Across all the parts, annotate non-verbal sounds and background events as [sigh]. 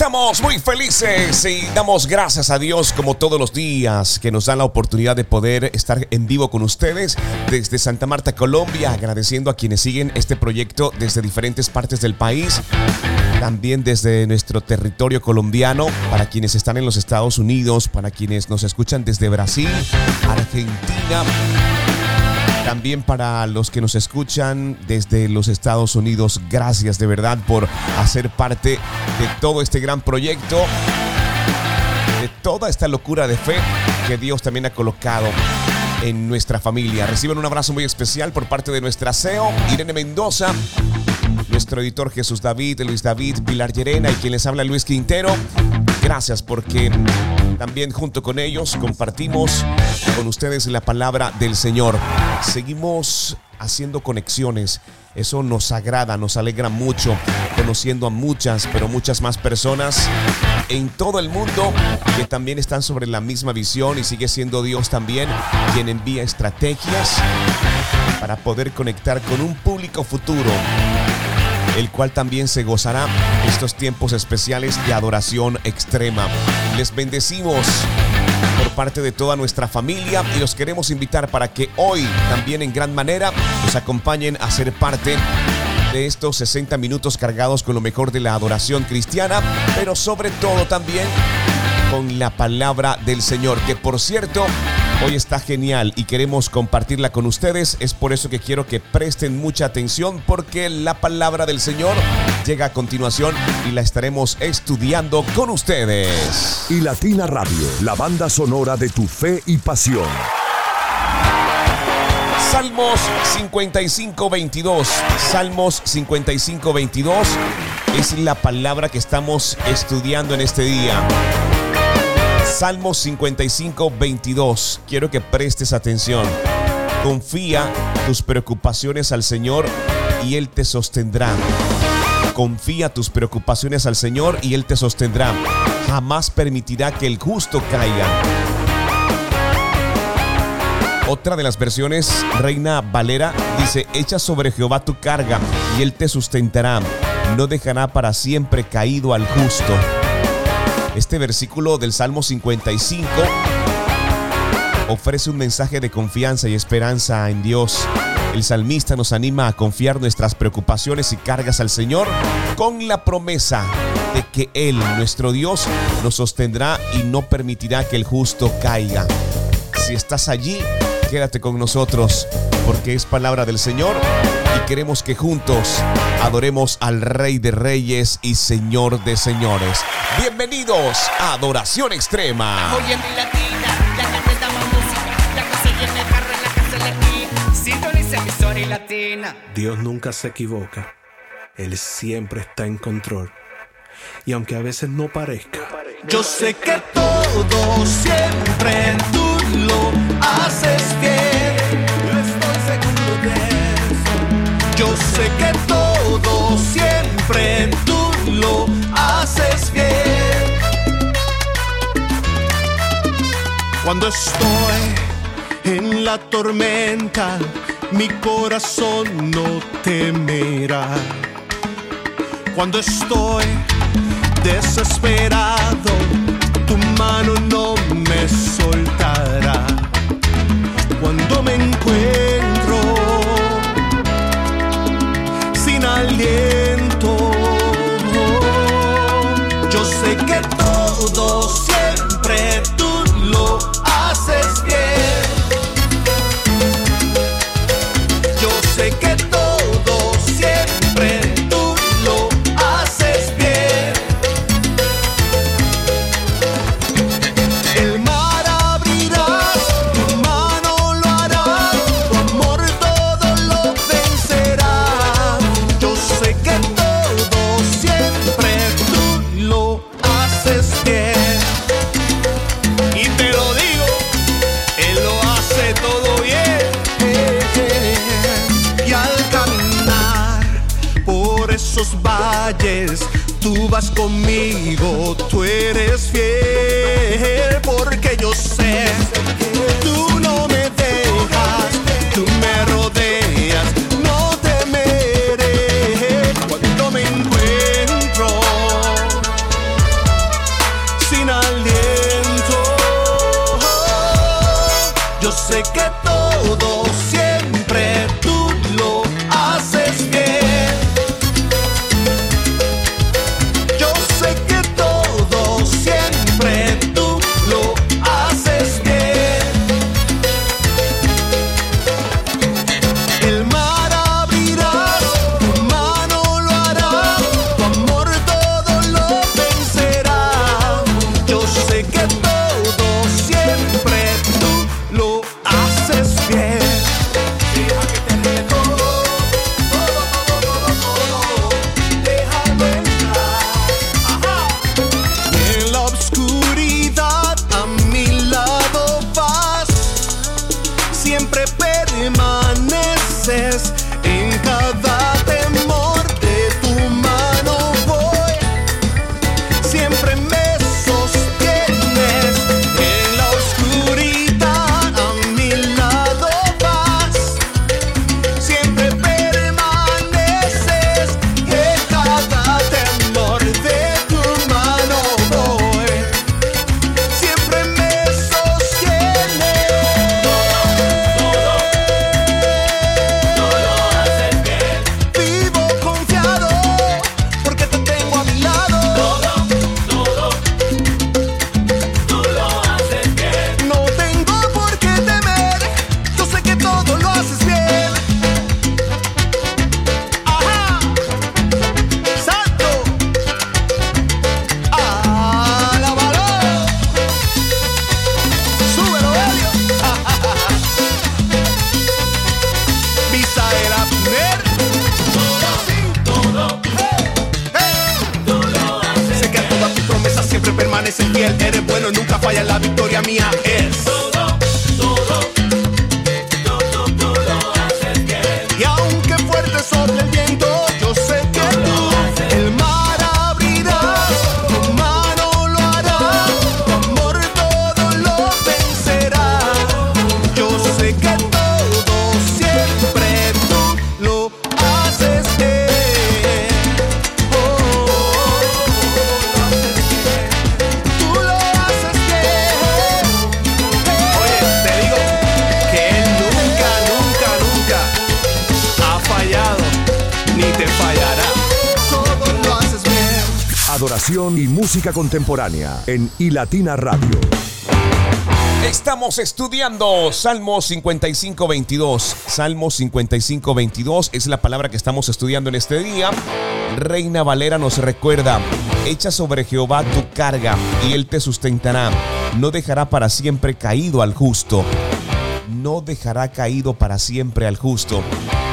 Estamos muy felices y damos gracias a Dios como todos los días que nos da la oportunidad de poder estar en vivo con ustedes desde Santa Marta, Colombia, agradeciendo a quienes siguen este proyecto desde diferentes partes del país, también desde nuestro territorio colombiano, para quienes están en los Estados Unidos, para quienes nos escuchan desde Brasil, Argentina también para los que nos escuchan desde los Estados Unidos, gracias de verdad por hacer parte de todo este gran proyecto, de toda esta locura de fe que Dios también ha colocado en nuestra familia. Reciban un abrazo muy especial por parte de nuestra CEO, Irene Mendoza, nuestro editor Jesús David, Luis David, Pilar Llerena y quien les habla Luis Quintero. Gracias porque también junto con ellos compartimos con ustedes la palabra del Señor. Seguimos haciendo conexiones. Eso nos agrada, nos alegra mucho, conociendo a muchas, pero muchas más personas en todo el mundo que también están sobre la misma visión y sigue siendo Dios también quien envía estrategias para poder conectar con un público futuro el cual también se gozará estos tiempos especiales de adoración extrema. Les bendecimos por parte de toda nuestra familia y los queremos invitar para que hoy también en gran manera nos acompañen a ser parte de estos 60 minutos cargados con lo mejor de la adoración cristiana, pero sobre todo también con la palabra del Señor, que por cierto Hoy está genial y queremos compartirla con ustedes. Es por eso que quiero que presten mucha atención porque la palabra del Señor llega a continuación y la estaremos estudiando con ustedes. Y Latina Radio, la banda sonora de tu fe y pasión. Salmos 55-22. Salmos 55-22 es la palabra que estamos estudiando en este día. Salmo 55, 22. Quiero que prestes atención. Confía tus preocupaciones al Señor y Él te sostendrá. Confía tus preocupaciones al Señor y Él te sostendrá. Jamás permitirá que el justo caiga. Otra de las versiones, Reina Valera, dice, echa sobre Jehová tu carga y Él te sustentará. No dejará para siempre caído al justo. Este versículo del Salmo 55 ofrece un mensaje de confianza y esperanza en Dios. El salmista nos anima a confiar nuestras preocupaciones y cargas al Señor con la promesa de que Él, nuestro Dios, nos sostendrá y no permitirá que el justo caiga. Si estás allí, quédate con nosotros porque es palabra del Señor y queremos que juntos adoremos al Rey de Reyes y Señor de Señores. Bienvenidos a Adoración Extrema. Dios nunca se equivoca. Él siempre está en control. Y aunque a veces no parezca, Yo sé que todo siempre tú lo haces bien. Yo estoy seguro de eso. Yo sé que todo siempre tú lo haces bien. Cuando estoy en la tormenta, mi corazón no temerá. Cuando estoy desesperado, tu mano no me soltará. Cuando me encuentro sin aliento, yo sé que todo tú vas conmigo, tú eres fiel, porque yo sé contemporánea en Ilatina Radio. Estamos estudiando Salmo 55, 22. Salmo 55, 22 es la palabra que estamos estudiando en este día. Reina Valera nos recuerda, echa sobre Jehová tu carga y él te sustentará. No dejará para siempre caído al justo no dejará caído para siempre al justo.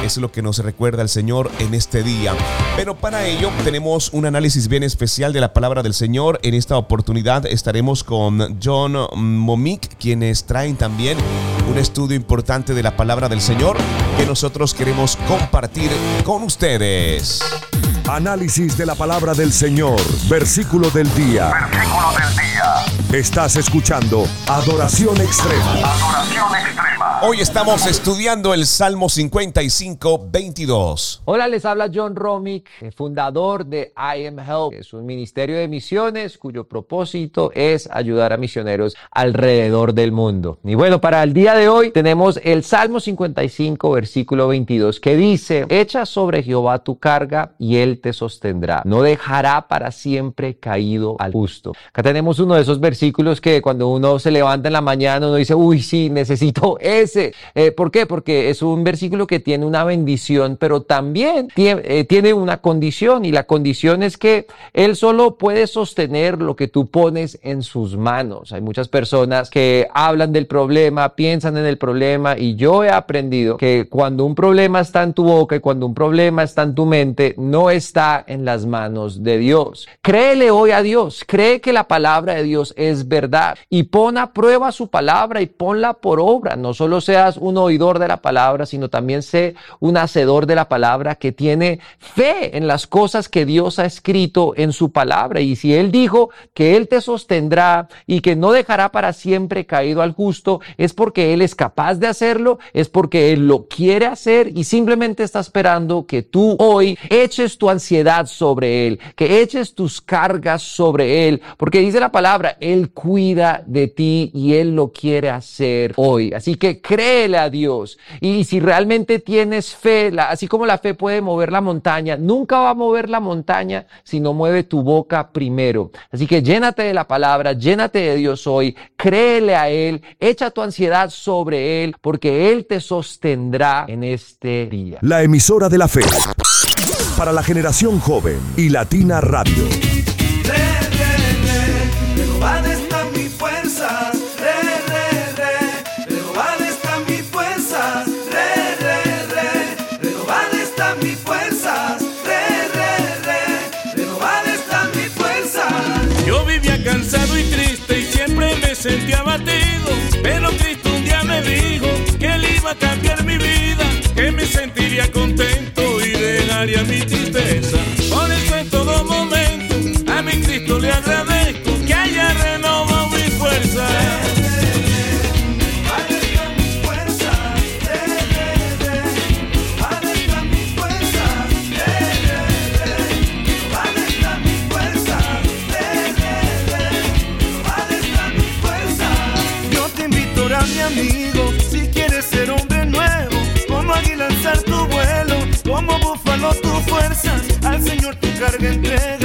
Es lo que nos recuerda el Señor en este día. Pero para ello tenemos un análisis bien especial de la palabra del Señor. En esta oportunidad estaremos con John Momik, quienes traen también un estudio importante de la palabra del Señor que nosotros queremos compartir con ustedes. Análisis de la palabra del Señor, versículo del día. Versículo del día. Estás escuchando Adoración Extrema. Adoración Hoy estamos estudiando el Salmo 55, 22. Hola, les habla John Romick, fundador de I Am Help. Es un ministerio de misiones cuyo propósito es ayudar a misioneros alrededor del mundo. Y bueno, para el día de hoy tenemos el Salmo 55, versículo 22, que dice, echa sobre Jehová tu carga y él te sostendrá. No dejará para siempre caído al justo. Acá tenemos uno de esos versículos que cuando uno se levanta en la mañana uno dice, uy, sí, necesito [laughs] ese. Eh, ¿Por qué? Porque es un versículo que tiene una bendición, pero también tiene, eh, tiene una condición y la condición es que Él solo puede sostener lo que tú pones en sus manos. Hay muchas personas que hablan del problema, piensan en el problema y yo he aprendido que cuando un problema está en tu boca y cuando un problema está en tu mente, no está en las manos de Dios. Créele hoy a Dios, cree que la palabra de Dios es verdad y pon a prueba su palabra y ponla por obra, no solo seas un oidor de la palabra, sino también sé un hacedor de la palabra que tiene fe en las cosas que Dios ha escrito en su palabra. Y si Él dijo que Él te sostendrá y que no dejará para siempre caído al justo, es porque Él es capaz de hacerlo, es porque Él lo quiere hacer y simplemente está esperando que tú hoy eches tu ansiedad sobre Él, que eches tus cargas sobre Él, porque dice la palabra, Él cuida de ti y Él lo quiere hacer hoy. Así que créele a Dios. Y si realmente tienes fe, así como la fe puede mover la montaña, nunca va a mover la montaña si no mueve tu boca primero. Así que llénate de la palabra, llénate de Dios hoy, créele a Él, echa tu ansiedad sobre Él, porque Él te sostendrá en este día. La emisora de la fe. Para la generación joven y Latina Radio. Carga entrega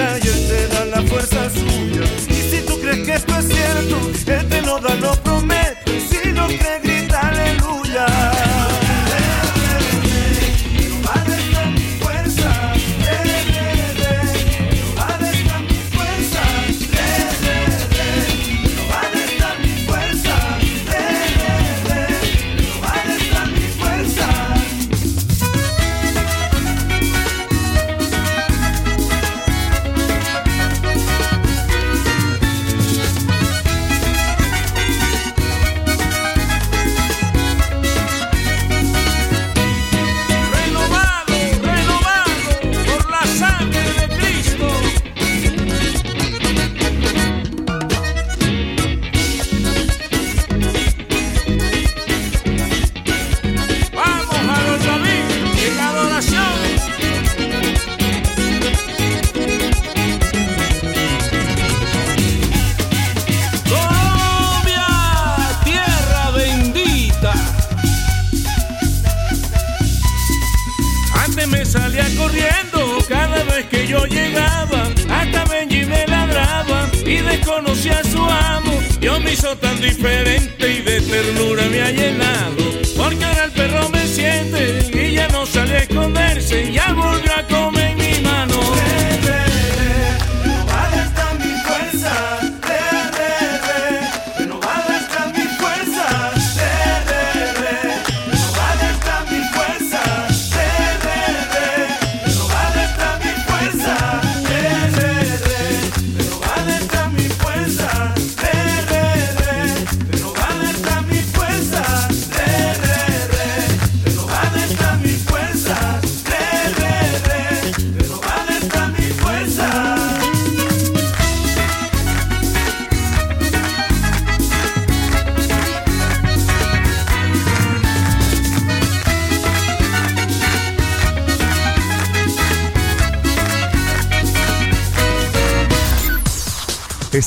hizo tan diferente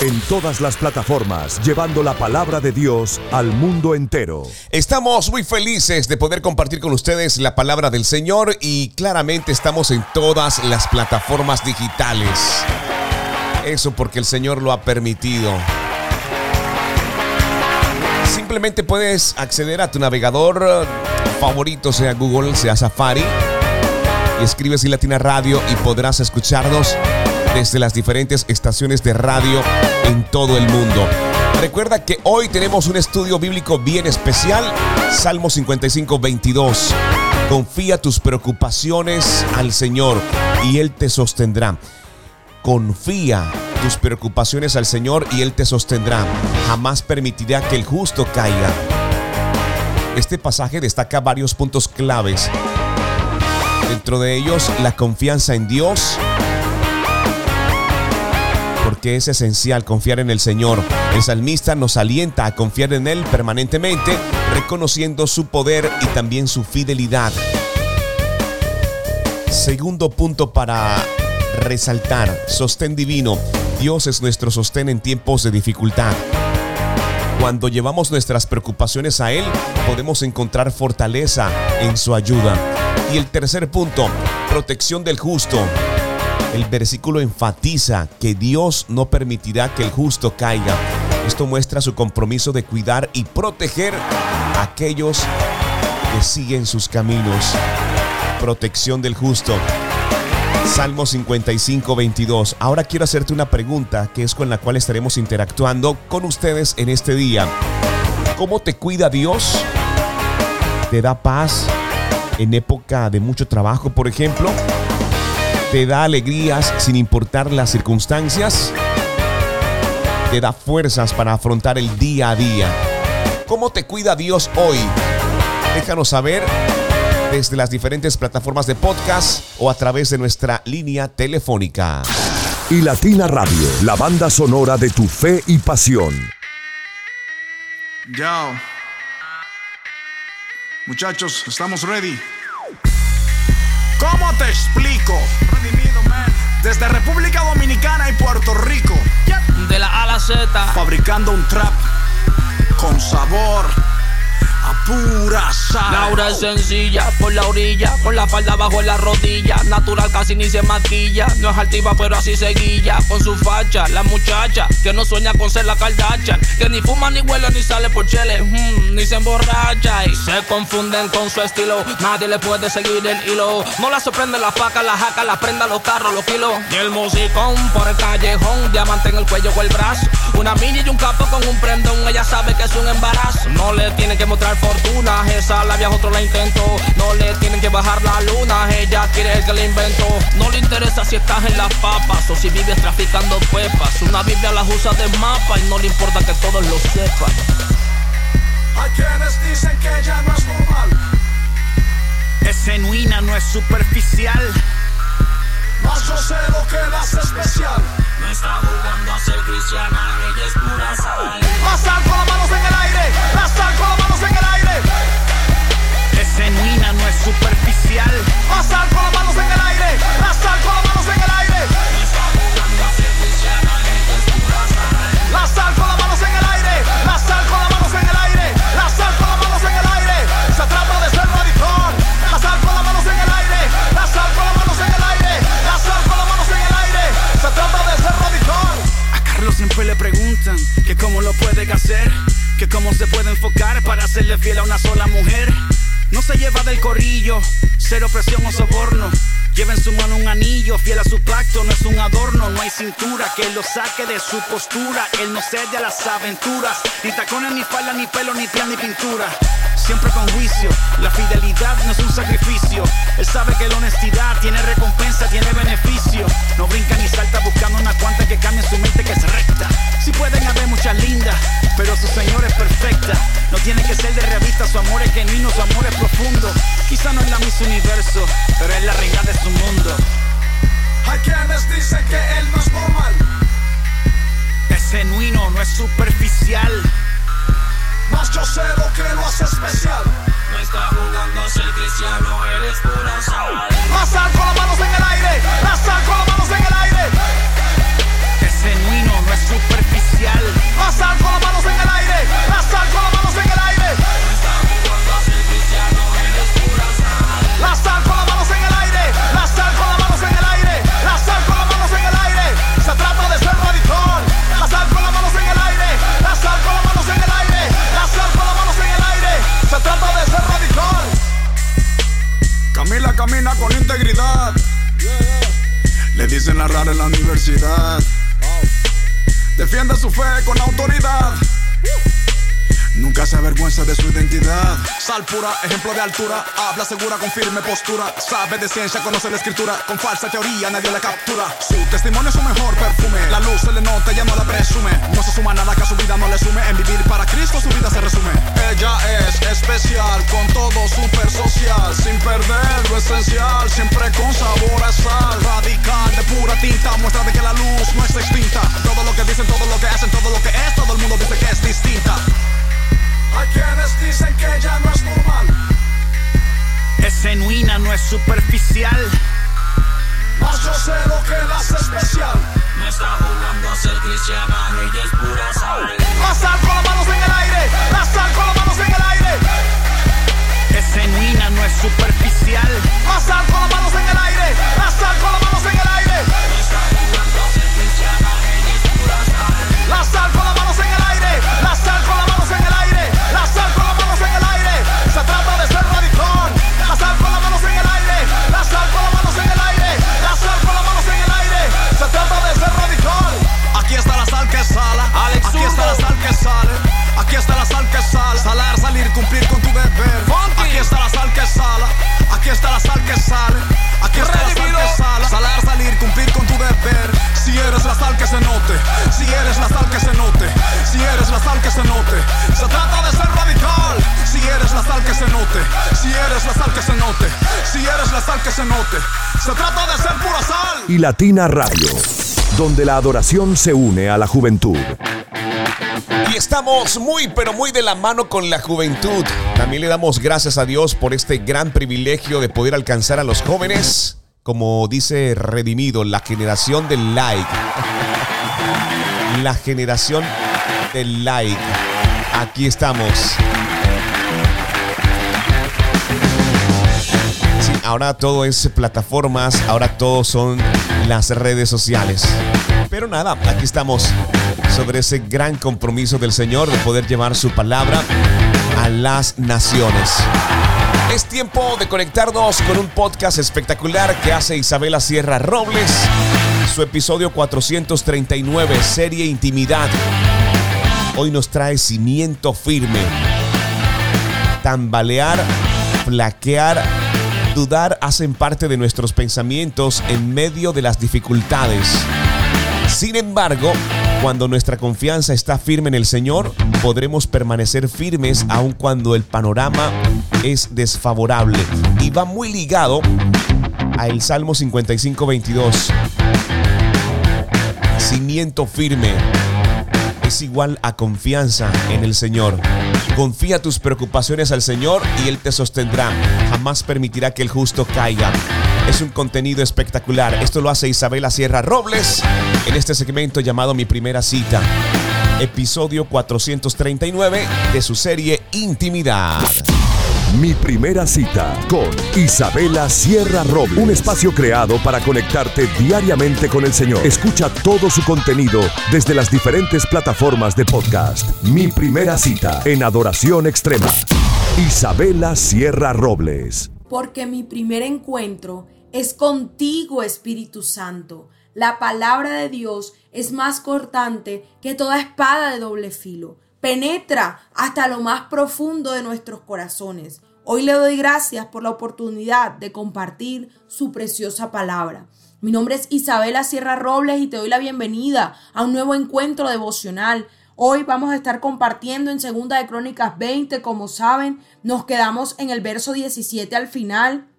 En todas las plataformas, llevando la palabra de Dios al mundo entero. Estamos muy felices de poder compartir con ustedes la palabra del Señor y claramente estamos en todas las plataformas digitales. Eso porque el Señor lo ha permitido. Simplemente puedes acceder a tu navegador favorito, sea Google, sea Safari, y escribes en Latina Radio y podrás escucharnos desde las diferentes estaciones de radio en todo el mundo. Recuerda que hoy tenemos un estudio bíblico bien especial, Salmo 55, 22. Confía tus preocupaciones al Señor y Él te sostendrá. Confía tus preocupaciones al Señor y Él te sostendrá. Jamás permitirá que el justo caiga. Este pasaje destaca varios puntos claves. Dentro de ellos, la confianza en Dios, porque es esencial confiar en el Señor. El salmista nos alienta a confiar en Él permanentemente, reconociendo su poder y también su fidelidad. Segundo punto para resaltar, sostén divino. Dios es nuestro sostén en tiempos de dificultad. Cuando llevamos nuestras preocupaciones a Él, podemos encontrar fortaleza en su ayuda. Y el tercer punto, protección del justo. El versículo enfatiza que Dios no permitirá que el justo caiga. Esto muestra su compromiso de cuidar y proteger a aquellos que siguen sus caminos. Protección del justo. Salmo 55, 22. Ahora quiero hacerte una pregunta que es con la cual estaremos interactuando con ustedes en este día. ¿Cómo te cuida Dios? ¿Te da paz en época de mucho trabajo, por ejemplo? ¿Te da alegrías sin importar las circunstancias? ¿Te da fuerzas para afrontar el día a día? ¿Cómo te cuida Dios hoy? Déjanos saber desde las diferentes plataformas de podcast o a través de nuestra línea telefónica. Y Latina Radio, la banda sonora de tu fe y pasión. Yo. Muchachos, estamos ready. ¿Cómo te explico? Desde República Dominicana y Puerto Rico. De la A a la Z. Fabricando un trap con sabor pura. Laura es sencilla, por la orilla, con la falda bajo la rodilla. Natural casi ni se maquilla, no es altiva pero así se. Con su facha, la muchacha que no sueña con ser la Kardashian. Que ni fuma ni huele ni sale por chele, mm, ni se emborracha. Y se confunden con su estilo, nadie le puede seguir el hilo. No la sorprende la faca, la jaca, la prenda, los carros, los kilos. Y el musicón por el callejón, diamante en el cuello o el brazo. Una mini y un capo con un prendón, ella sabe que es un embarazo. No le tienen que mostrar fortuna, esa la vieja otro la intentó. No le tienen que bajar la luna, ella quiere el que la inventó. No le interesa si estás en las papas o si vives traficando pepas. Una Biblia las usa de mapa y no le importa que todos lo sepan. Hay quienes dicen que ella no es normal. Es genuina, no es superficial. Mas yo sé lo que la hace especial. No está jugando a ser cristiana, ella es pura sal. La sal con las manos en el aire. La sal superficial. La sal con las manos en el aire. La sal con las manos en el aire. La sal con las manos en el aire. La sal con las manos en el aire. La sal con las manos en el aire. Se trata de ser radical. La sal con las manos en el aire. La sal con las manos en el aire. La sal con las manos en el aire. Se trata de ser radical. A Carlos siempre le preguntan que cómo lo puede hacer, que cómo se puede enfocar para serle fiel a una sola mujer. No se lleva del corrillo, cero presión o soborno. Lleva en su mano un anillo, fiel a su pacto, no es un adorno, no hay cintura que lo saque de su postura. Él no cede a las aventuras, ni tacones, ni falda, ni pelo, ni piel, ni pintura. siempre con juicio. La fidelidad no es un sacrificio. Él sabe que la honestidad tiene recompensa, tiene beneficio. No brinca ni salta buscando una cuanta que cambie su mente que es recta. Si pueden haber muchas lindas, pero su Señor es perfecta. No tiene que ser de revista, su amor es genuino, su amor es profundo. Quizá no es la Miss Universo, pero es la reina de su mundo. Hay quienes dicen que él no es normal. Es genuino, no es superficial. Mas yo sé lo que lo hace especial. No está jugando a ser cristiano, eres pura sal. La sal con las manos en el aire. La sal con las manos en el aire. Es genuino, no es superficial. La sal con las camina con integridad. Le dicen la rara en la universidad. Defiende su fe con autoridad. Nunca se avergüenza de su identidad. Sal pura, ejemplo de altura. Habla segura con firme postura. Sabe de ciencia, conoce la escritura. Con falsa teoría nadie la captura. Su testimonio es su mejor perfume. La luz se le nota, ella no la presume. No se suma nada que a su vida no le sume. En vivir para Cristo su vida se resume. Ella es especial, con todo super social. Esencial, siempre con sabor a sal. Radical, de pura tinta. Muestra de que la luz no es extinta. Todo lo que dicen, todo lo que hacen, todo lo que es, todo el mundo dice que es distinta. Hay quienes dicen que ella no es normal. Es genuina, no es superficial. Mas yo sé lo que la hace especial. No está jugando a ser cristiana, ella es pura sal. La sal con las manos en el aire. La sal con las manos superficial. Sal con las manos en el aire. Sal con las manos en el aire. La sal con las manos en el aire. La sal con las manos en el aire. La sal con las manos en el aire. Se trata de ser radical. La sal con las manos en el aire. La sal con las manos en el aire. La sal con las manos en el aire. Se trata de ser radical. Aquí está la sal que sala. Alex Aquí está la sal que sale. Aquí está la sal que sale. Salar, salir, cumplir con tu deber. Que sala. Aquí está la sal que sale. Aquí está la sal que sala. Salar, salir, cumplir con tu deber. Si eres la sal que se note. Si eres la sal que se note. Si eres la sal que se note. Se trata de ser radical. Si eres la sal que se note. Si eres la sal que se note. Si eres la sal que se note. Se trata de ser pura sal. y Latina Radio, donde la adoración se une a la juventud. Y estamos muy, pero muy de la mano con la juventud. También le damos gracias a Dios por este gran privilegio de poder alcanzar a los jóvenes, como dice Redimido, la generación del like. La generación del like. Aquí estamos. Sí, ahora todo es plataformas, ahora todo son las redes sociales. Pero nada, aquí estamos sobre ese gran compromiso del Señor de poder llevar su palabra a las naciones. Es tiempo de conectarnos con un podcast espectacular que hace Isabela Sierra Robles. Su episodio 439, serie Intimidad. Hoy nos trae cimiento firme. Tambalear, flaquear, dudar hacen parte de nuestros pensamientos en medio de las dificultades. Sin embargo, cuando nuestra confianza está firme en el Señor, podremos permanecer firmes aun cuando el panorama es desfavorable. Y va muy ligado a el Salmo 55, 22. Cimiento firme es igual a confianza en el Señor. Confía tus preocupaciones al Señor y Él te sostendrá. Jamás permitirá que el justo caiga. Es un contenido espectacular. Esto lo hace Isabela Sierra Robles en este segmento llamado Mi Primera Cita. Episodio 439 de su serie Intimidad. Mi primera cita con Isabela Sierra Robles. Un espacio creado para conectarte diariamente con el Señor. Escucha todo su contenido desde las diferentes plataformas de podcast. Mi primera cita en Adoración Extrema. Isabela Sierra Robles. porque mi primer encuentro es contigo, Espíritu Santo. La palabra de Dios es más cortante que toda espada de doble filo. penetra hasta lo más profundo de nuestros corazones. Hoy le doy gracias por la oportunidad de compartir su preciosa palabra. Mi nombre es Isabela Sierra Robles y te doy la bienvenida a un nuevo encuentro devocional. Hoy vamos a estar compartiendo en Segunda de Crónicas 20, como saben, nos quedamos en el verso 17 al final.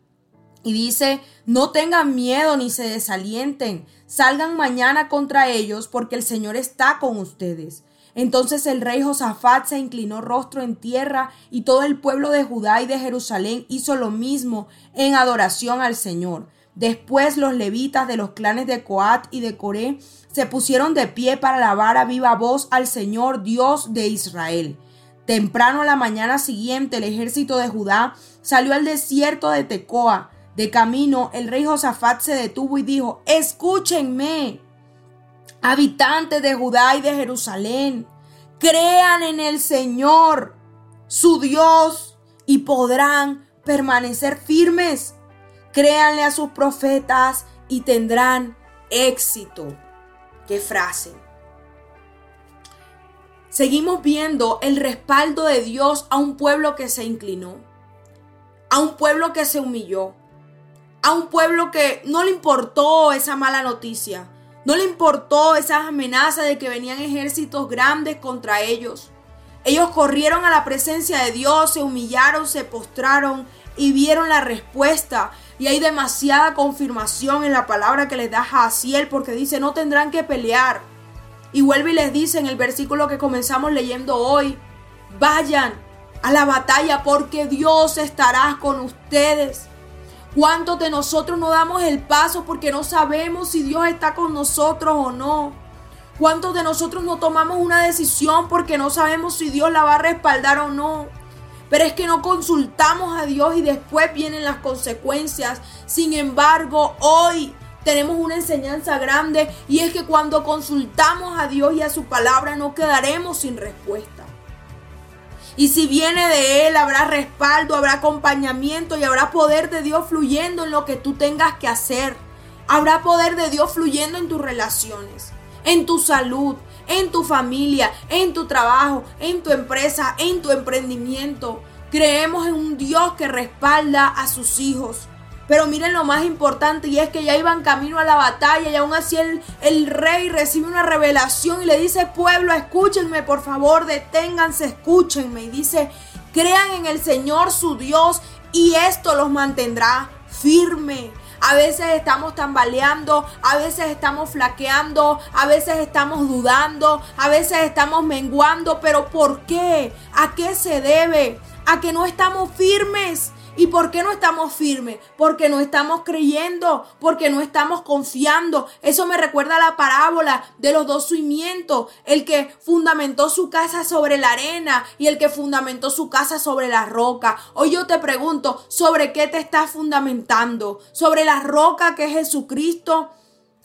Y dice, no tengan miedo ni se desalienten, salgan mañana contra ellos porque el Señor está con ustedes. Entonces el rey Josafat se inclinó rostro en tierra y todo el pueblo de Judá y de Jerusalén hizo lo mismo en adoración al Señor. Después los levitas de los clanes de Coat y de Coré se pusieron de pie para alabar a viva voz al Señor Dios de Israel. Temprano a la mañana siguiente el ejército de Judá salió al desierto de Tecoa de camino, el rey Josafat se detuvo y dijo, escúchenme, habitantes de Judá y de Jerusalén, crean en el Señor, su Dios, y podrán permanecer firmes. Créanle a sus profetas y tendrán éxito. Qué frase. Seguimos viendo el respaldo de Dios a un pueblo que se inclinó, a un pueblo que se humilló, a un pueblo que no le importó esa mala noticia, no le importó esas amenazas de que venían ejércitos grandes contra ellos. Ellos corrieron a la presencia de Dios, se humillaron, se postraron y vieron la respuesta. Y hay demasiada confirmación en la palabra que les da Jaciel porque dice no tendrán que pelear. Y vuelve y les dice en el versículo que comenzamos leyendo hoy, vayan a la batalla porque Dios estará con ustedes. ¿Cuántos de nosotros no damos el paso porque no sabemos si Dios está con nosotros o no? ¿Cuántos de nosotros no tomamos una decisión porque no sabemos si Dios la va a respaldar o no? Pero es que no consultamos a Dios y después vienen las consecuencias. Sin embargo, hoy tenemos una enseñanza grande y es que cuando consultamos a Dios y a su palabra no quedaremos sin respuesta. Y si viene de Él, habrá respaldo, habrá acompañamiento y habrá poder de Dios fluyendo en lo que tú tengas que hacer. Habrá poder de Dios fluyendo en tus relaciones, en tu salud, en tu familia, en tu trabajo, en tu empresa, en tu emprendimiento. Creemos en un Dios que respalda a sus hijos. Pero miren lo más importante y es que ya iban camino a la batalla y aún así el, el, rey recibe una revelación y le dice, pueblo, escúchenme, por favor, deténganse, escúchenme. Y dice, crean en el Señor su Dios y esto los mantendrá firme. A veces estamos tambaleando, a veces estamos flaqueando, a veces estamos dudando, a veces estamos menguando, pero ¿por qué? ¿A qué se debe? A que no estamos firmes. ¿Y por qué no estamos firmes? Porque no estamos creyendo, porque no estamos confiando. Eso me recuerda a la parábola de los dos cimientos, el que fundamentó su casa sobre la arena y el que fundamentó su casa sobre la roca. Hoy yo te pregunto, ¿sobre qué te estás fundamentando? ¿Sobre la roca que es Jesucristo?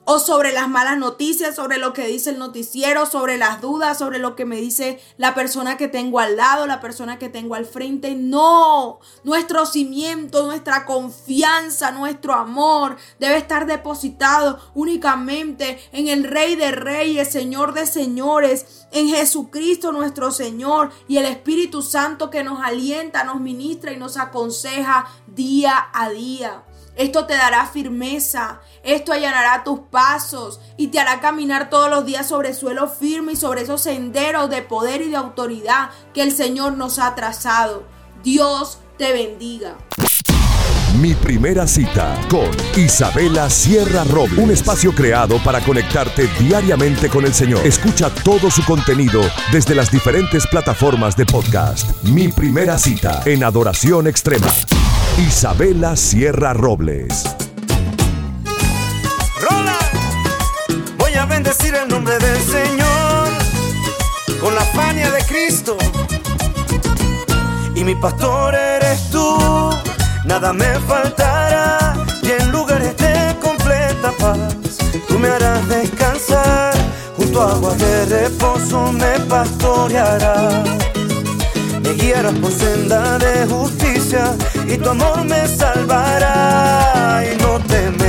O sobre las malas noticias, sobre lo que dice el noticiero, sobre las dudas, sobre lo que me dice la persona que tengo al lado, la persona que tengo al frente. No, nuestro cimiento, nuestra confianza, nuestro amor debe estar depositado únicamente en el Rey de Reyes, Señor de Señores, en Jesucristo nuestro Señor y el Espíritu Santo que nos alienta, nos ministra y nos aconseja día a día. Esto te dará firmeza, esto allanará tus pasos y te hará caminar todos los días sobre suelo firme y sobre esos senderos de poder y de autoridad que el Señor nos ha trazado. Dios te bendiga. Mi primera cita con Isabela Sierra Robles. Un espacio creado para conectarte diariamente con el Señor. Escucha todo su contenido desde las diferentes plataformas de podcast. Mi primera cita en Adoración Extrema. Isabela Sierra Robles. Rola, voy a bendecir el nombre del Señor con la fania de Cristo. Y mi pastor eres tú, nada me faltará. Y en lugares de completa paz, tú me harás descansar. Junto a aguas de reposo me pastorearás me guiarás por senda de y tu amor me salvará y no temeré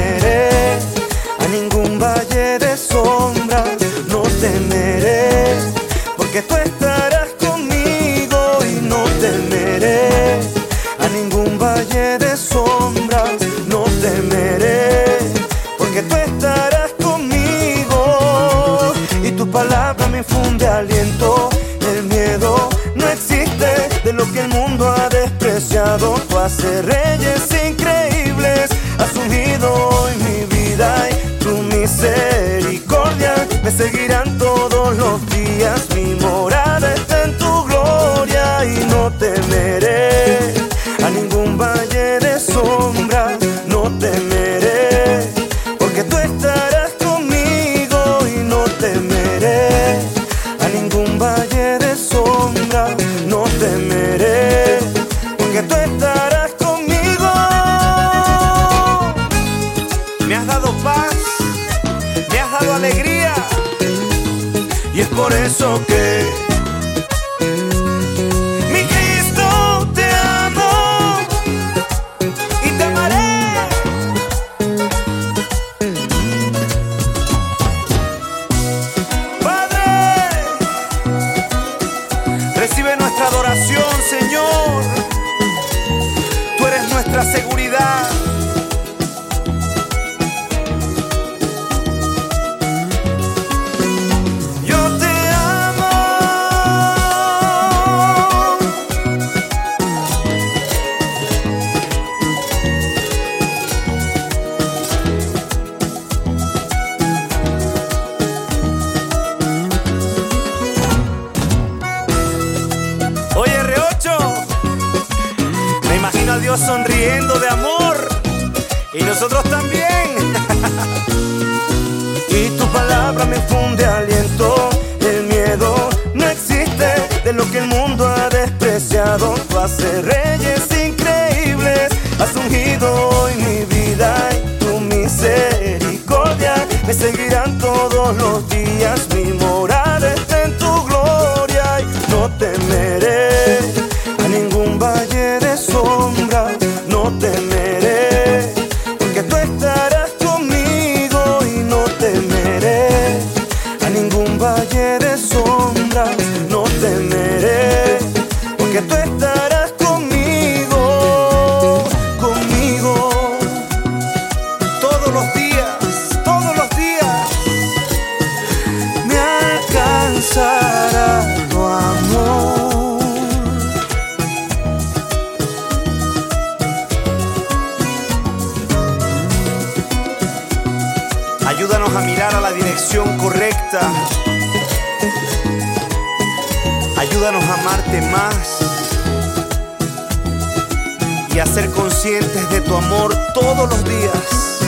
haces reyes increíbles. Has ungido hoy mi vida y tu misericordia me seguirán eso que mi Cristo te amo y te amaré. Padre, recibe nuestra adoración, Señor. Tú eres nuestra seguridad. Todos los días.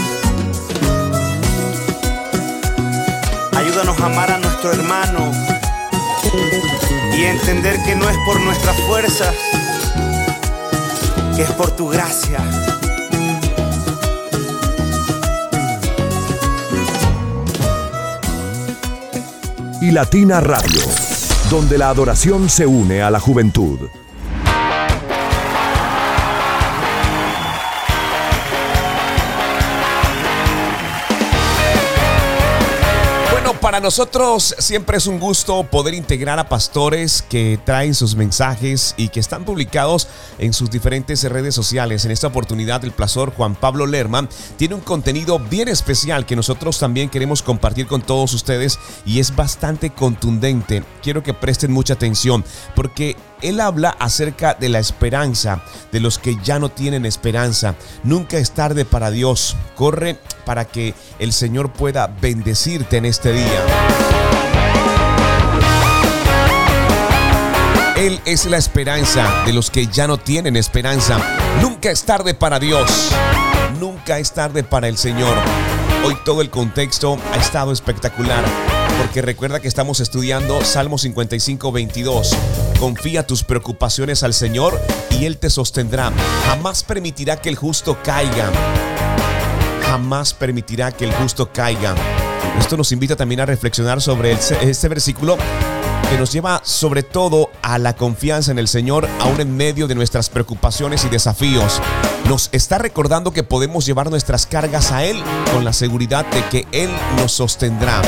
Ayúdanos a amar a nuestro hermano y entender que no es por nuestras fuerzas, que es por tu gracia. y Latina Radio, donde la adoración se une a la juventud. Para nosotros siempre es un gusto poder integrar a pastores que traen sus mensajes y que están publicados en sus diferentes redes sociales. En esta oportunidad, el pastor Juan Pablo Lerman tiene un contenido bien especial que nosotros también queremos compartir con todos ustedes y es bastante contundente. Quiero que presten mucha atención porque él habla acerca de la esperanza, de los que ya no tienen esperanza. Nunca es tarde para Dios. Corre para que el Señor pueda bendecirte en este día. Él es la esperanza de los que ya no tienen esperanza. Nunca es tarde para Dios. Nunca es tarde para el Señor. Hoy todo el contexto ha estado espectacular. Porque recuerda que estamos estudiando Salmo 55, 22. Confía tus preocupaciones al Señor y Él te sostendrá. Jamás permitirá que el justo caiga. Jamás permitirá que el justo caiga. Esto nos invita también a reflexionar sobre este versículo que nos lleva sobre todo a la confianza en el Señor, aún en medio de nuestras preocupaciones y desafíos. Nos está recordando que podemos llevar nuestras cargas a Él con la seguridad de que Él nos sostendrá.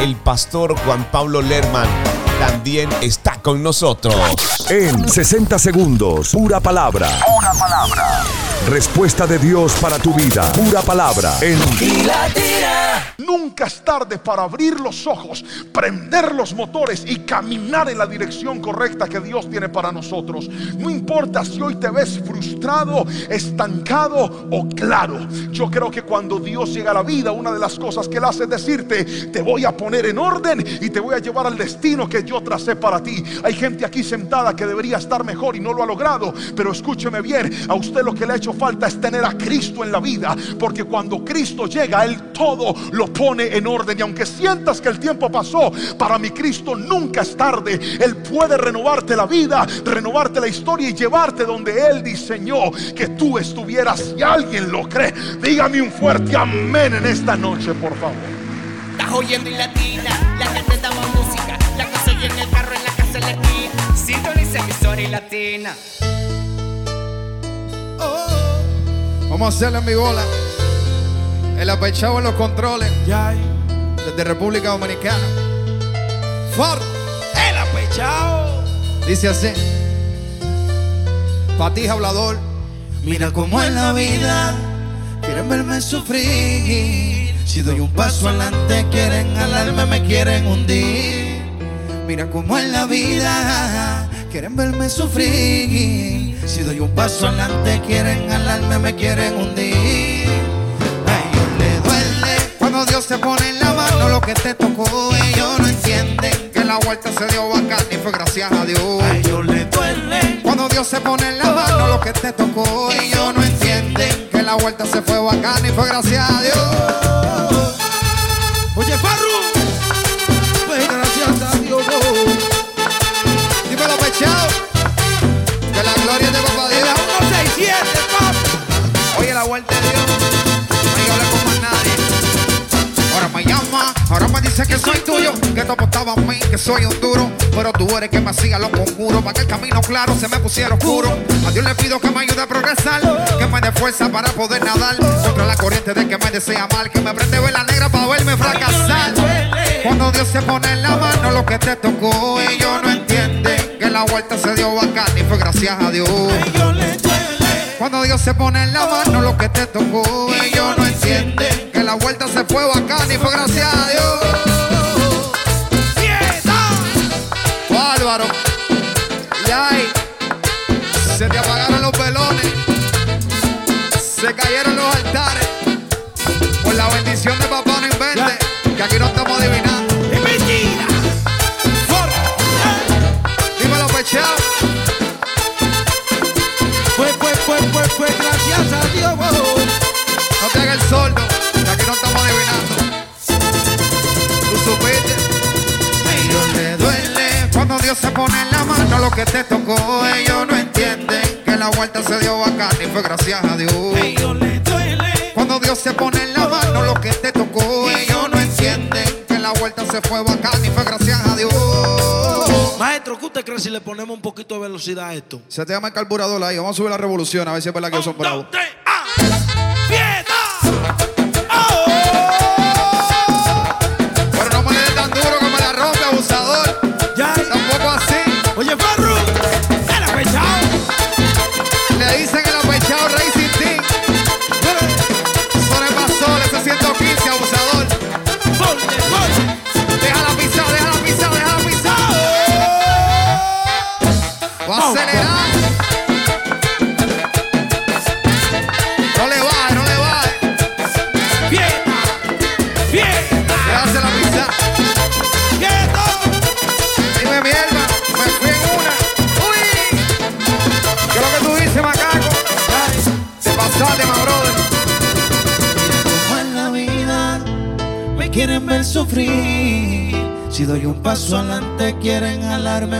El pastor Juan Pablo Lerman también está con nosotros. En 60 segundos, pura palabra. Respuesta de Dios para tu vida. Pura palabra en Y Latina. Nunca es tarde para abrir los ojos, prender los motores y caminar en la dirección correcta que Dios tiene para nosotros. No importa si hoy te ves frustrado, estancado o claro. Yo creo que cuando Dios llega a la vida, una de las cosas que Él hace es decirte, te voy a poner en orden y te voy a llevar al destino que yo tracé para ti. Hay gente aquí sentada que debería estar mejor y no lo ha logrado, pero escúcheme bien, a usted lo que le ha hecho falta es tener a Cristo en la vida, porque cuando Cristo llega, Él todo lo pone en orden. Y aunque sientas que el tiempo pasó, para mi Cristo nunca es tarde. Él puede renovarte la vida, renovarte la historia y llevarte donde Él diseñó que tú estuvieras. Si alguien lo cree, dígame un fuerte amén en esta noche, por favor. Estás oyendo y latina, Sintoniza emisora y latina. Vamos a hacerlo en mi bola. El apechado en los controles. Desde República Dominicana. Ford. El apechado. Dice así. Patija hablador. Mira cómo es la vida, quieren verme sufrir. Si doy un paso adelante, quieren alarme, me quieren hundir. Mira cómo es la vida, quieren verme sufrir. Si doy un paso adelante, quieren alarme, me quieren hundir. A ellos le duele Cuando Dios se pone en la mano lo que te tocó, ellos no entienden que la vuelta se dio bacán y fue gracias a Dios. A ellos le duele Cuando Dios se pone en la mano lo que te tocó, ellos no entienden que la vuelta se fue bacán y fue gracias a Dios. Oye, Farru, a mí, que soy un duro. Pero tú eres que me hacía los conjuros para que el camino claro se me pusiera oscuro. A Dios le pido que me ayude a progresar, que me dé fuerza para poder nadar contra la corriente de que me desea mal, que me prende vela negra para verme fracasar. Cuando Dios se pone en la mano lo que te tocó, ellos no entienden que la vuelta se dio bacán y fue gracias a Dios. Cuando Dios se pone en la mano lo que te tocó, ellos no entienden que la vuelta se fue bacán y fue gracias a Dios. Bárbaro. Y ay, se te apagaron los velones, se cayeron los altares. Por la bendición de papá no invente, que aquí no estamos adivinando. ¡Es mentira! Dímelo, pechado. Fue, fue, fue, fue, fue gracias a Dios. No te hagas el sordo, que aquí no estamos adivinando. Cuando Dios se pone en la mano lo que te tocó. Ellos no entienden que la vuelta se dio bacán y fue gracias a Dios. Cuando Dios se pone en la mano lo que te tocó. Ellos no entienden que la vuelta se fue bacán y fue gracias a Dios. Maestro, ¿qué usted cree si le ponemos un poquito de velocidad a esto? Se te llama el carburador ahí. Vamos a subir la revolución a ver si es verdad que ellos son bravos. Pero Oye, Farru,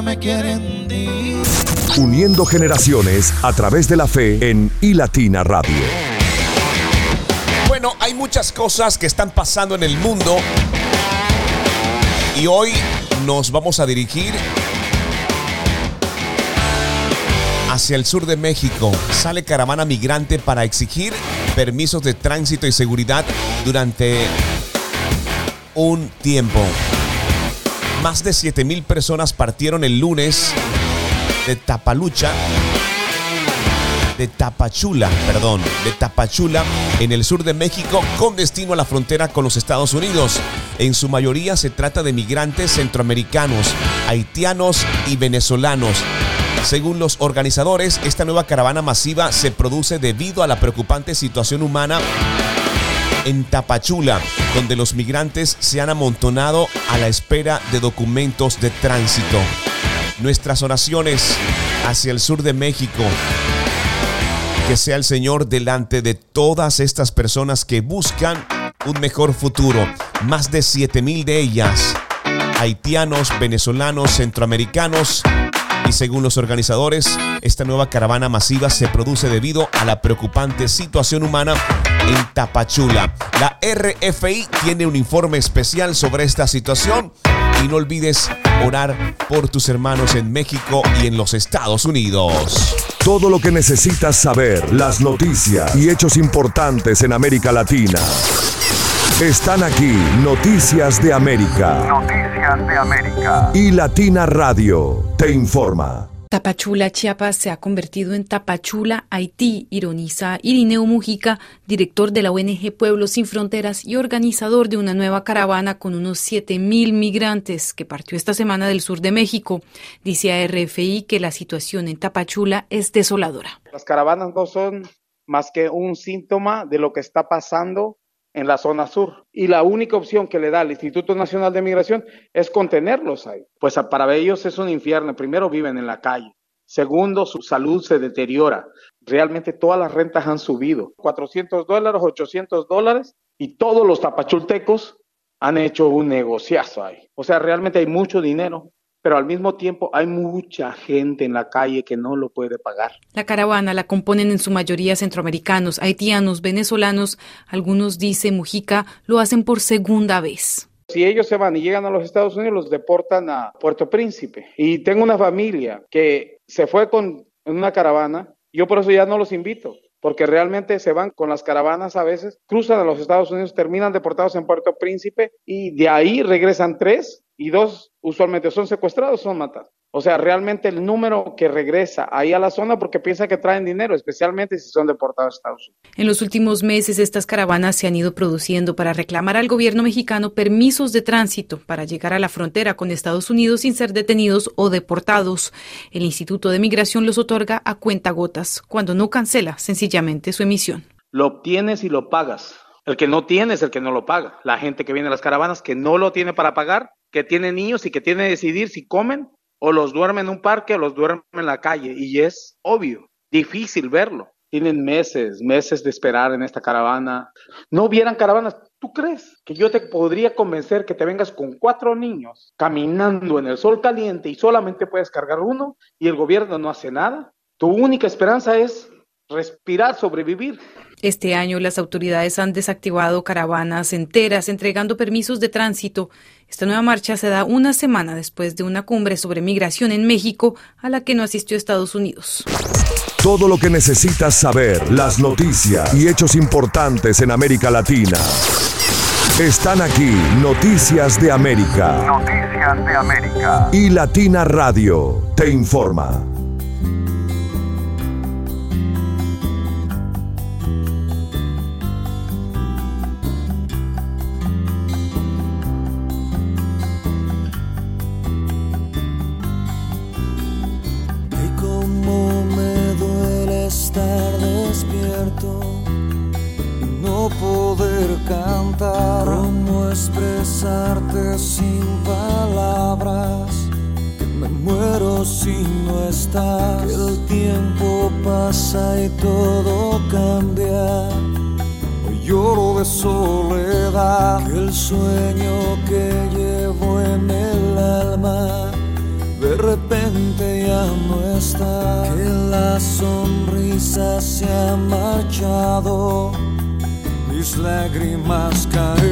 me quieren. Uniendo generaciones a través de la fe en iLatina Radio. Bueno, hay muchas cosas que están pasando en el mundo y hoy nos vamos a dirigir hacia el sur de México. Sale caravana migrante para exigir permisos de tránsito y seguridad durante un tiempo. Más de 7 mil personas partieron el lunes de Tapalucha de Tapachula, perdón, de Tapachula en el sur de México con destino a la frontera con los Estados Unidos. En su mayoría se trata de migrantes centroamericanos, haitianos y venezolanos. Según los organizadores, esta nueva caravana masiva se produce debido a la preocupante situación humana en Tapachula, donde los migrantes se han amontonado a la espera de documentos de tránsito. Nuestras oraciones hacia el sur de México. Que sea el Señor delante de todas estas personas que buscan un mejor futuro. Más de 7 mil de ellas, haitianos, venezolanos, centroamericanos. Y según los organizadores, esta nueva caravana masiva se produce debido a la preocupante situación humana en Tapachula. La RFI tiene un informe especial sobre esta situación y no olvides orar por tus hermanos en México y en los Estados Unidos. Todo lo que necesitas saber, las noticias y hechos importantes en América Latina. Están aquí Noticias de América. Noticias de América. Y Latina Radio te informa. Tapachula, Chiapas se ha convertido en Tapachula, Haití, ironiza Irineo Mujica, director de la ONG Pueblos Sin Fronteras y organizador de una nueva caravana con unos 7.000 migrantes que partió esta semana del sur de México. Dice a RFI que la situación en Tapachula es desoladora. Las caravanas no son más que un síntoma de lo que está pasando en la zona sur. Y la única opción que le da el Instituto Nacional de Migración es contenerlos ahí. Pues para ellos es un infierno. Primero viven en la calle. Segundo, su salud se deteriora. Realmente todas las rentas han subido. 400 dólares, 800 dólares. Y todos los tapachultecos han hecho un negociazo ahí. O sea, realmente hay mucho dinero pero al mismo tiempo hay mucha gente en la calle que no lo puede pagar. La caravana la componen en su mayoría centroamericanos, haitianos, venezolanos. Algunos, dice Mujica, lo hacen por segunda vez. Si ellos se van y llegan a los Estados Unidos, los deportan a Puerto Príncipe. Y tengo una familia que se fue con una caravana. Yo por eso ya no los invito, porque realmente se van con las caravanas a veces, cruzan a los Estados Unidos, terminan deportados en Puerto Príncipe y de ahí regresan tres y dos usualmente son secuestrados, son matados. O sea, realmente el número que regresa ahí a la zona porque piensa que traen dinero, especialmente si son deportados a Estados Unidos. En los últimos meses, estas caravanas se han ido produciendo para reclamar al gobierno mexicano permisos de tránsito para llegar a la frontera con Estados Unidos sin ser detenidos o deportados. El Instituto de Migración los otorga a cuentagotas, cuando no cancela sencillamente su emisión. Lo obtienes y lo pagas. El que no tiene es el que no lo paga. La gente que viene a las caravanas que no lo tiene para pagar, que tiene niños y que tiene que decidir si comen o los duermen en un parque o los duermen en la calle. Y es obvio, difícil verlo. Tienen meses, meses de esperar en esta caravana. No hubieran caravanas. ¿Tú crees que yo te podría convencer que te vengas con cuatro niños caminando en el sol caliente y solamente puedes cargar uno y el gobierno no hace nada? Tu única esperanza es respirar, sobrevivir. Este año las autoridades han desactivado caravanas enteras entregando permisos de tránsito. Esta nueva marcha se da una semana después de una cumbre sobre migración en México a la que no asistió Estados Unidos. Todo lo que necesitas saber, las noticias y hechos importantes en América Latina. Están aquí Noticias de América. Noticias de América. Y Latina Radio te informa. ¿Cómo expresarte sin palabras? Que me muero si no estás. Que el tiempo pasa y todo cambia. Hoy lloro de soledad. Que el sueño que llevo en el alma de repente ya no está. Que la sonrisa se ha marchado lágrimas caíram.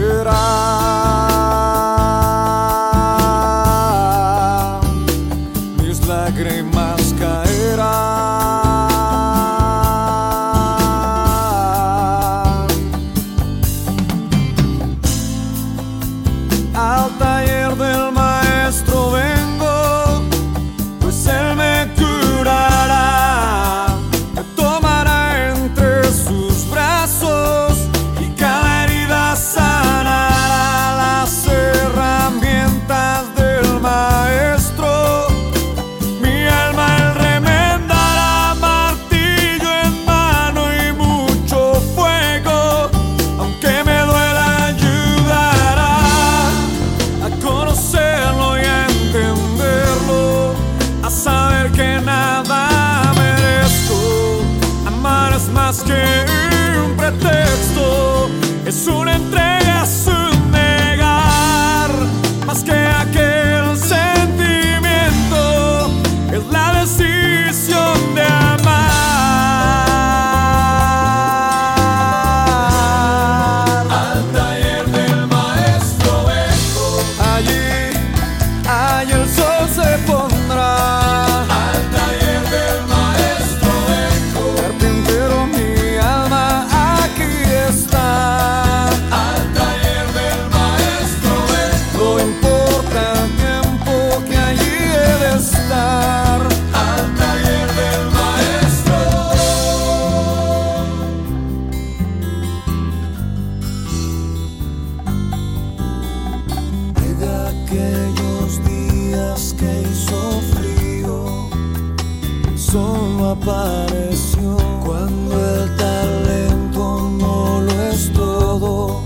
Solo apareció cuando el talento no lo es todo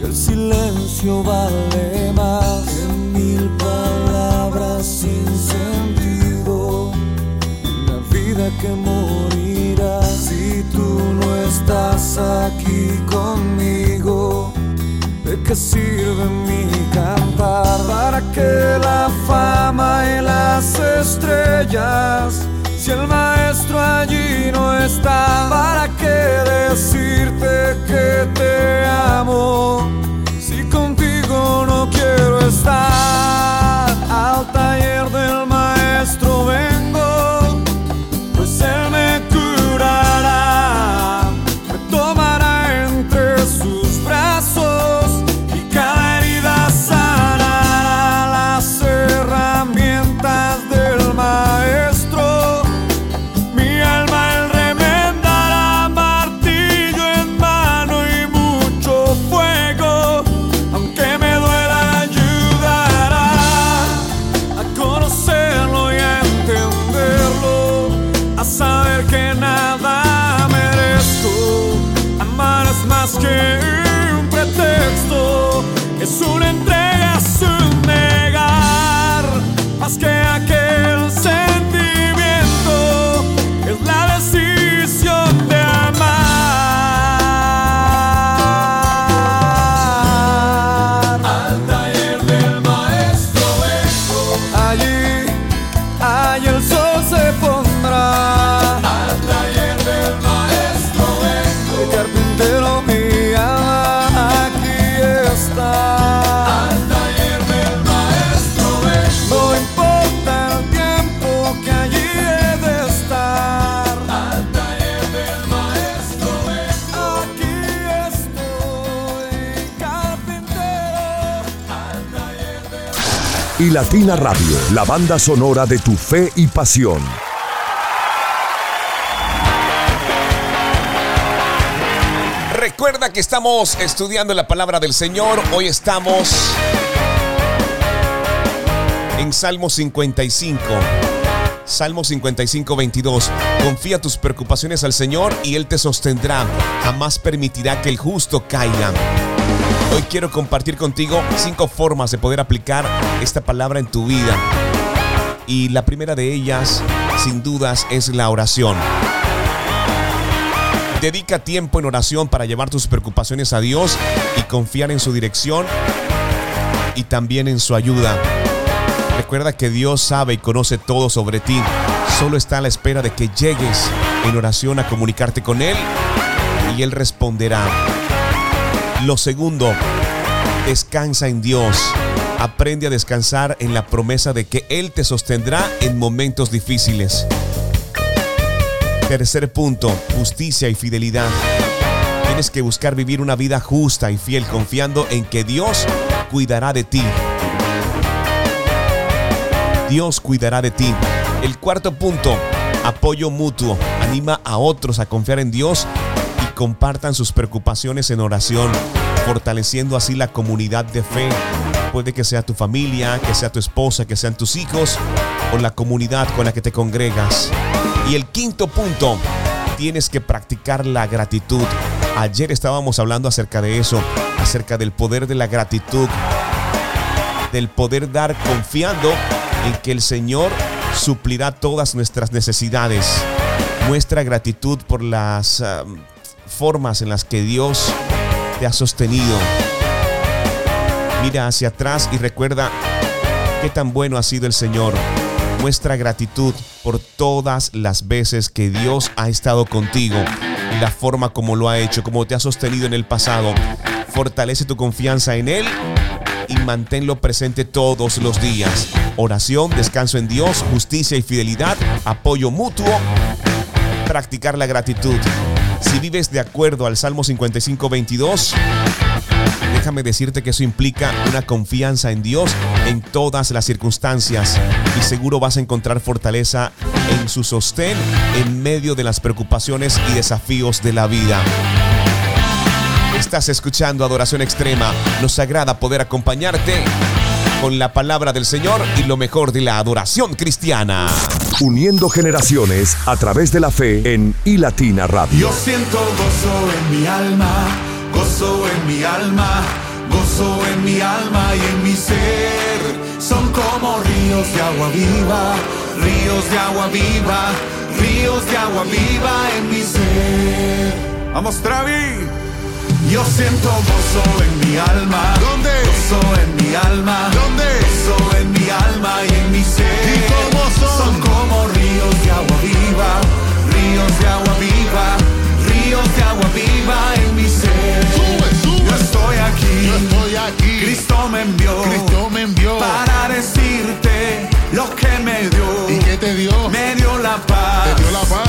y el silencio vale más que mil palabras sin sentido. Una vida que morirá si tú no estás aquí conmigo. ¿De qué sirve mi cantar? ¿Para que la fama y las estrellas? Si el maestro allí no está, ¿para qué decirte que te amo? Si contigo no quiero estar, Y Latina Radio, la banda sonora de tu fe y pasión. Recuerda que estamos estudiando la palabra del Señor. Hoy estamos en Salmo 55. Salmo 55, 22. Confía tus preocupaciones al Señor y Él te sostendrá. Jamás permitirá que el justo caiga. Hoy quiero compartir contigo cinco formas de poder aplicar esta palabra en tu vida. Y la primera de ellas, sin dudas, es la oración. Dedica tiempo en oración para llevar tus preocupaciones a Dios y confiar en su dirección y también en su ayuda. Recuerda que Dios sabe y conoce todo sobre ti. Solo está a la espera de que llegues en oración a comunicarte con Él y Él responderá. Lo segundo, descansa en Dios. Aprende a descansar en la promesa de que Él te sostendrá en momentos difíciles. Tercer punto, justicia y fidelidad. Tienes que buscar vivir una vida justa y fiel confiando en que Dios cuidará de ti. Dios cuidará de ti. El cuarto punto, apoyo mutuo. Anima a otros a confiar en Dios compartan sus preocupaciones en oración, fortaleciendo así la comunidad de fe. Puede que sea tu familia, que sea tu esposa, que sean tus hijos o la comunidad con la que te congregas. Y el quinto punto, tienes que practicar la gratitud. Ayer estábamos hablando acerca de eso, acerca del poder de la gratitud, del poder dar confiando en que el Señor suplirá todas nuestras necesidades. Muestra gratitud por las um, formas en las que Dios te ha sostenido. Mira hacia atrás y recuerda qué tan bueno ha sido el Señor. Muestra gratitud por todas las veces que Dios ha estado contigo y la forma como lo ha hecho, como te ha sostenido en el pasado. Fortalece tu confianza en Él y manténlo presente todos los días. Oración, descanso en Dios, justicia y fidelidad, apoyo mutuo, practicar la gratitud. Si vives de acuerdo al Salmo 55, 22, déjame decirte que eso implica una confianza en Dios en todas las circunstancias y seguro vas a encontrar fortaleza en su sostén en medio de las preocupaciones y desafíos de la vida. Estás escuchando Adoración Extrema. Nos agrada poder acompañarte con la palabra del Señor y lo mejor de la adoración cristiana. Uniendo generaciones a través de la fe en iLatina Radio. Yo siento gozo en mi alma, gozo en mi alma, gozo en mi alma y en mi ser. Son como ríos de agua viva, ríos de agua viva, ríos de agua viva en mi ser. Vamos, Travi. Yo siento gozo en mi alma. ¿Dónde? Gozo en mi alma. ¿Dónde? Gozo en mi alma y en mi ser. ¿Y cómo son? Son como ríos de agua viva. Ríos de agua viva. Ríos de agua viva en mi ser. Sube, sube. Yo estoy aquí. Yo estoy aquí. Cristo me envió. Cristo me envió. Para decirte lo que me dio. ¿Y qué te dio? Me dio la paz. Te dio la paz.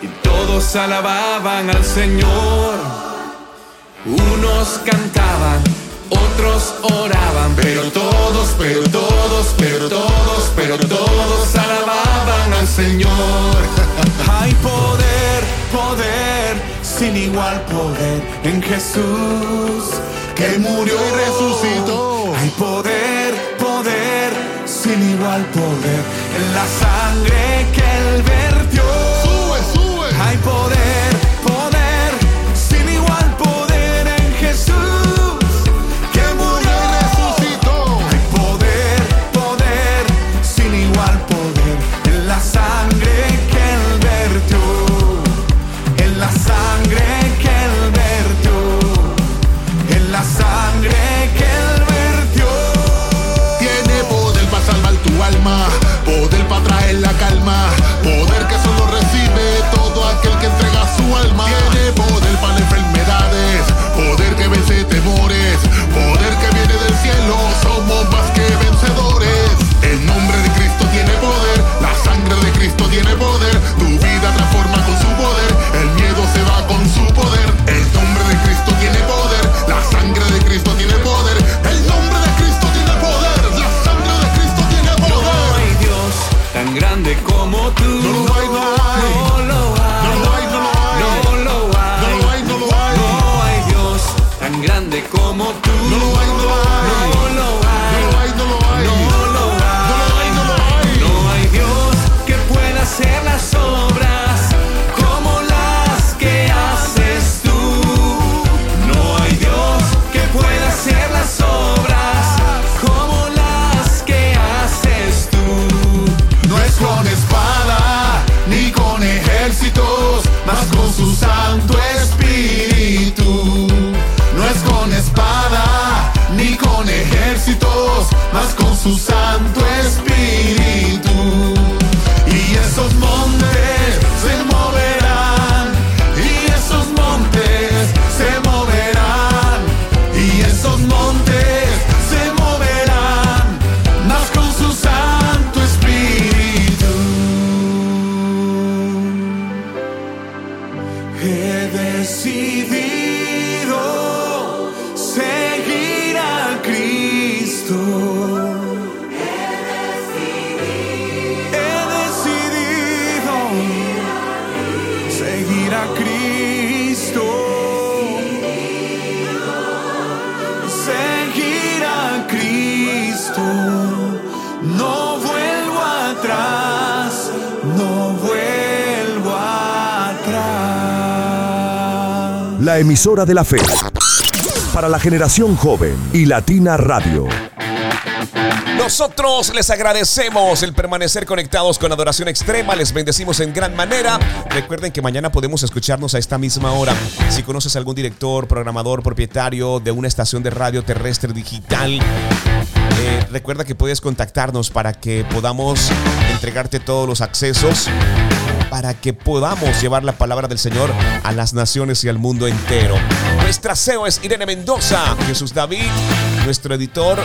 Y todos alababan al Señor. Unos cantaban, otros oraban, pero todos, pero todos, pero todos, pero todos alababan al Señor. [laughs] Hay poder, poder, sin igual poder en Jesús, que murió y resucitó. Hay poder, poder, sin igual poder en la sangre que él vertió. Poder, emisora de la fe. Para la generación joven y Latina Radio. Nosotros les agradecemos el permanecer conectados con Adoración Extrema. Les bendecimos en gran manera. Recuerden que mañana podemos escucharnos a esta misma hora. Si conoces algún director, programador, propietario de una estación de radio terrestre digital, eh, recuerda que puedes contactarnos para que podamos entregarte todos los accesos para que podamos llevar la palabra del Señor a las naciones y al mundo entero. Nuestra CEO es Irene Mendoza, Jesús David, nuestro editor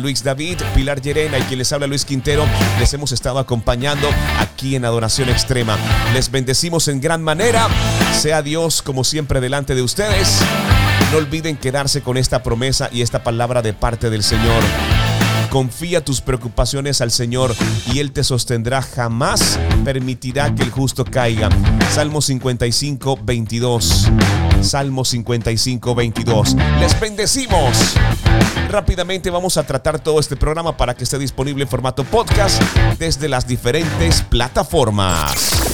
Luis David, Pilar Llerena y quien les habla Luis Quintero. Les hemos estado acompañando aquí en Adoración Extrema. Les bendecimos en gran manera. Sea Dios como siempre delante de ustedes. No olviden quedarse con esta promesa y esta palabra de parte del Señor. Confía tus preocupaciones al Señor y Él te sostendrá. Jamás permitirá que el justo caiga. Salmo 55, 22. Salmo 55, 22. Les bendecimos. Rápidamente vamos a tratar todo este programa para que esté disponible en formato podcast desde las diferentes plataformas.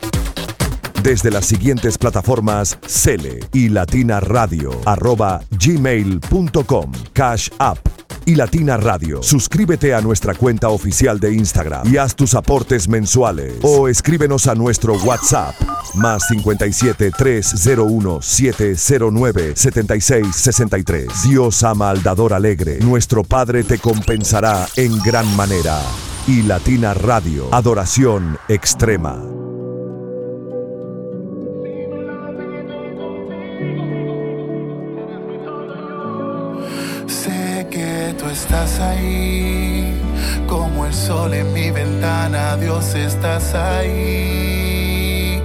Desde las siguientes plataformas Cele y Latina Radio arroba gmail.com Cash App y Latina Radio. Suscríbete a nuestra cuenta oficial de Instagram y haz tus aportes mensuales o escríbenos a nuestro WhatsApp más 57 301 709 76 63. Dios ama al dador alegre. Nuestro Padre te compensará en gran manera. Y Latina Radio, adoración extrema. Como el sol en mi ventana, Dios estás ahí.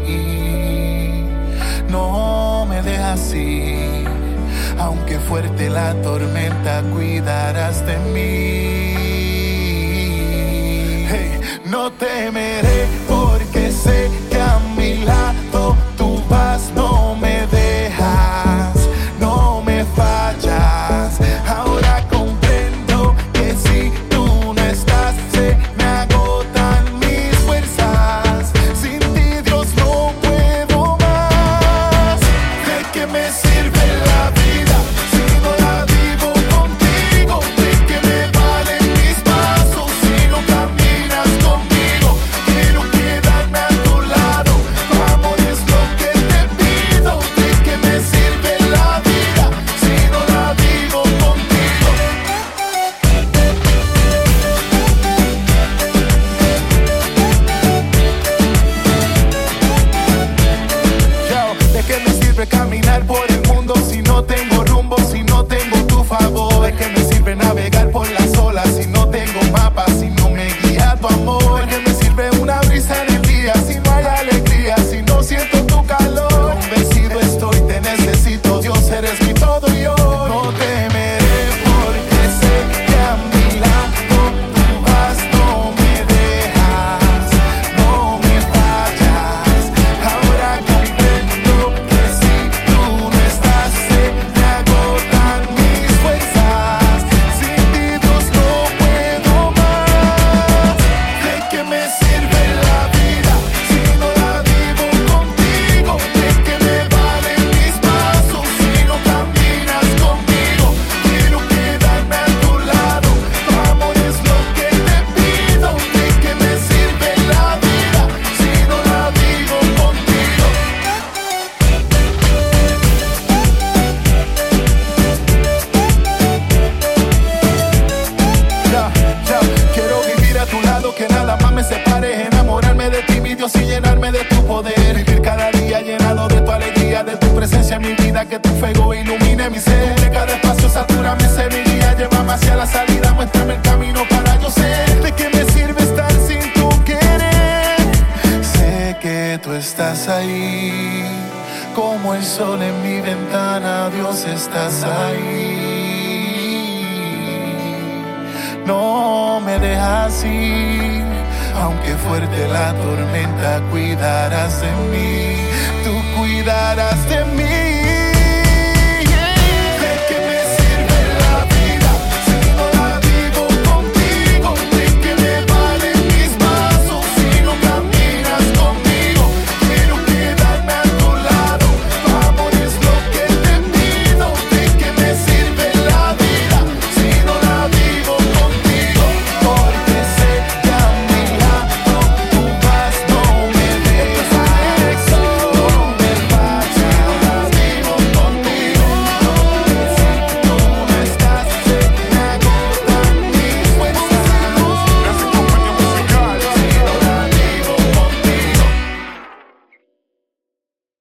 No me dejas ir, aunque fuerte la tormenta, cuidarás de mí. No temeré